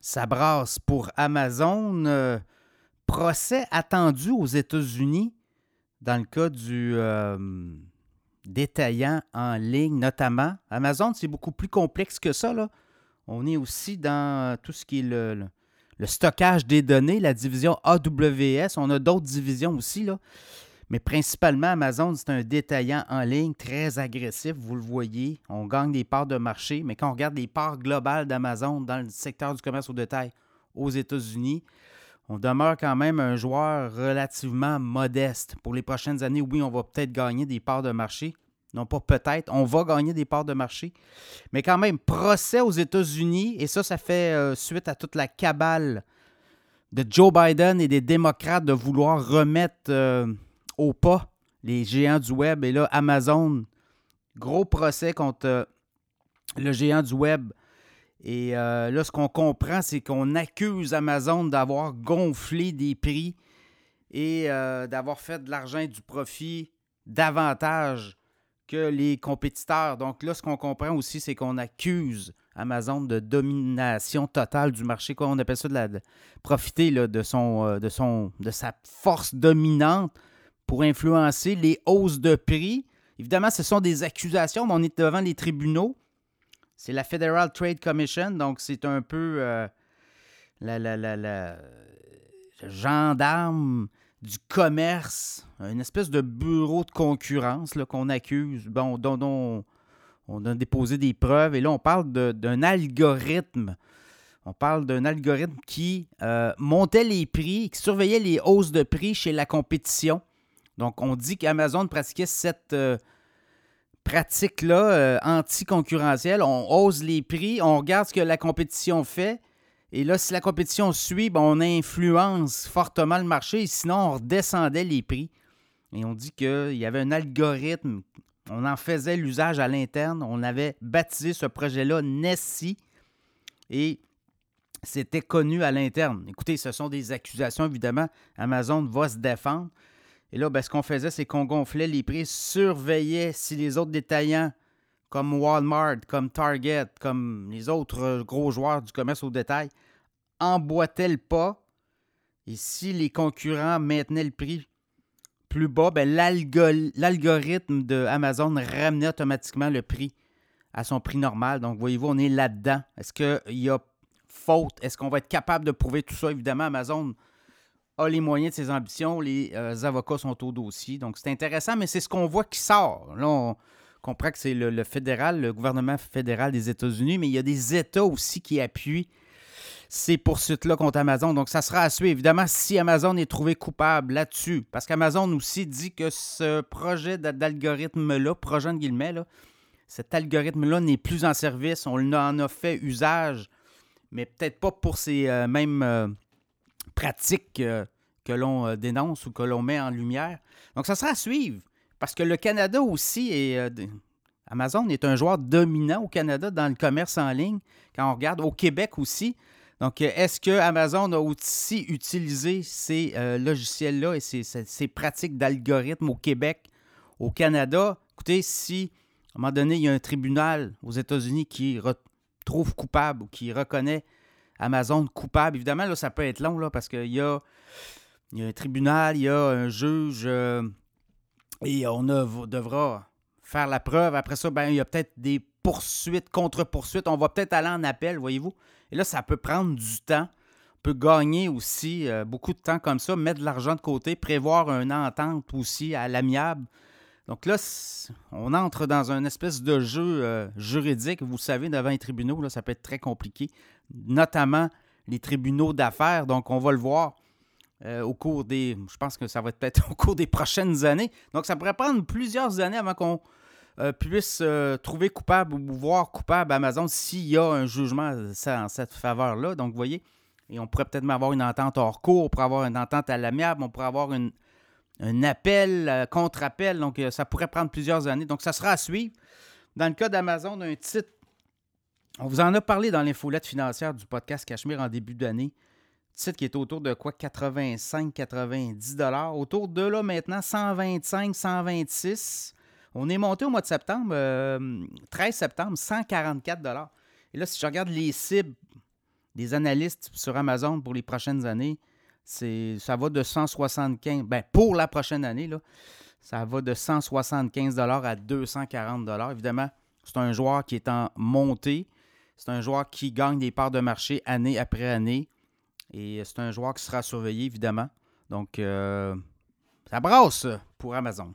Ça brasse pour Amazon. Euh, procès attendu aux États-Unis dans le cas du euh, détaillant en ligne, notamment. Amazon, c'est beaucoup plus complexe que ça. Là. On est aussi dans tout ce qui est le, le stockage des données, la division AWS. On a d'autres divisions aussi. Là. Mais principalement, Amazon, c'est un détaillant en ligne très agressif, vous le voyez. On gagne des parts de marché, mais quand on regarde les parts globales d'Amazon dans le secteur du commerce au détail aux États-Unis, on demeure quand même un joueur relativement modeste. Pour les prochaines années, oui, on va peut-être gagner des parts de marché. Non pas peut-être, on va gagner des parts de marché. Mais quand même, procès aux États-Unis, et ça, ça fait euh, suite à toute la cabale de Joe Biden et des démocrates de vouloir remettre... Euh, pas les géants du web. Et là, Amazon, gros procès contre euh, le géant du web. Et euh, là, ce qu'on comprend, c'est qu'on accuse Amazon d'avoir gonflé des prix et euh, d'avoir fait de l'argent et du profit davantage que les compétiteurs. Donc là, ce qu'on comprend aussi, c'est qu'on accuse Amazon de domination totale du marché. Quoi, on appelle ça de, la, profiter de, son, de, son, de sa force dominante pour influencer les hausses de prix. Évidemment, ce sont des accusations, mais on est devant les tribunaux. C'est la Federal Trade Commission, donc c'est un peu euh, gendarme du commerce, une espèce de bureau de concurrence qu'on accuse, bon, dont, on a déposé des preuves. Et là, on parle d'un algorithme. On parle d'un algorithme qui euh, montait les prix, qui surveillait les hausses de prix chez la compétition. Donc, on dit qu'Amazon pratiquait cette euh, pratique-là euh, anti-concurrentielle. On hausse les prix, on regarde ce que la compétition fait. Et là, si la compétition suit, ben, on influence fortement le marché. sinon, on redescendait les prix. Et on dit qu'il y avait un algorithme. On en faisait l'usage à l'interne. On avait baptisé ce projet-là Nessie. Et c'était connu à l'interne. Écoutez, ce sont des accusations, évidemment. Amazon va se défendre. Et là, ben, ce qu'on faisait, c'est qu'on gonflait les prix, surveillait si les autres détaillants, comme Walmart, comme Target, comme les autres euh, gros joueurs du commerce au détail, emboîtaient le pas. Et si les concurrents maintenaient le prix plus bas, ben, l'algorithme de Amazon ramenait automatiquement le prix à son prix normal. Donc, voyez-vous, on est là-dedans. Est-ce qu'il y a faute? Est-ce qu'on va être capable de prouver tout ça? Évidemment, Amazon a les moyens de ses ambitions, les euh, avocats sont au dossier. Donc, c'est intéressant, mais c'est ce qu'on voit qui sort. Là, on comprend que c'est le, fédéral, le gouvernement fédéral des États-Unis, mais il y a des États aussi qui appuient ces poursuites-là contre Amazon. Donc, ça sera à suivre. Évidemment, si Amazon est trouvé coupable là-dessus, parce qu'Amazon aussi dit que ce projet d'algorithme-là, projet de guillemets, cet algorithme-là n'est plus en service. On en a fait usage, mais peut-être pas pour ces euh, mêmes... Euh, pratiques euh, que l'on euh, dénonce ou que l'on met en lumière. Donc, ça sera à suivre. Parce que le Canada aussi est. Euh, Amazon est un joueur dominant au Canada dans le commerce en ligne. Quand on regarde au Québec aussi. Donc, est-ce que Amazon a aussi utilisé ces logiciels-là et ces, pratiques d'algorithme au Québec, au Canada? Écoutez, si à un moment donné, il y a un tribunal aux États-Unis qui trouve coupable ou qui reconnaît Amazon coupable. Évidemment, là, ça peut être long là, parce qu'il y a, un tribunal, il y a un juge euh, et on devra faire la preuve. Après ça, ben, il y a peut-être des poursuites, contre-poursuites. On va peut-être aller en appel, voyez-vous. Et là, ça peut prendre du temps. On peut gagner aussi euh, beaucoup de temps comme ça, mettre de l'argent de côté, prévoir une entente aussi à l'amiable. Donc là, on entre dans un espèce de jeu euh, juridique. Vous savez, devant les tribunaux, là, ça peut être très compliqué notamment les tribunaux d'affaires. Donc, on va le voir euh, au cours des. Je pense que ça va être peut-être au cours des prochaines années. Donc, ça pourrait prendre plusieurs années avant qu'on euh, puisse trouver coupable ou voir coupable Amazon s'il y a un jugement en cette faveur-là. Donc, vous voyez, et on pourrait peut-être avoir une entente hors cours, on pourrait avoir une entente à l'amiable, on pourrait avoir une, un appel, contre-appel. Donc, ça pourrait prendre plusieurs années. Donc, ça sera à suivre. Dans le cas d'Amazon, un titre on vous en a parlé dans l'infolette financière du podcast Cachemire en début d'année. Titre qui est autour de quoi? 85-90 dollars. Autour de là maintenant 125-126. On est monté au mois de septembre, 13 euh, septembre, 144 dollars. Et là, si je regarde les cibles des analystes sur Amazon pour les prochaines années, ça va de 175 ben pour la prochaine année là, ça va de 175 à 240 évidemment, c'est un joueur qui est en montée, c'est un joueur qui gagne des parts de marché année après année et c'est un joueur qui sera surveillé évidemment. Donc euh, ça brasse pour Amazon.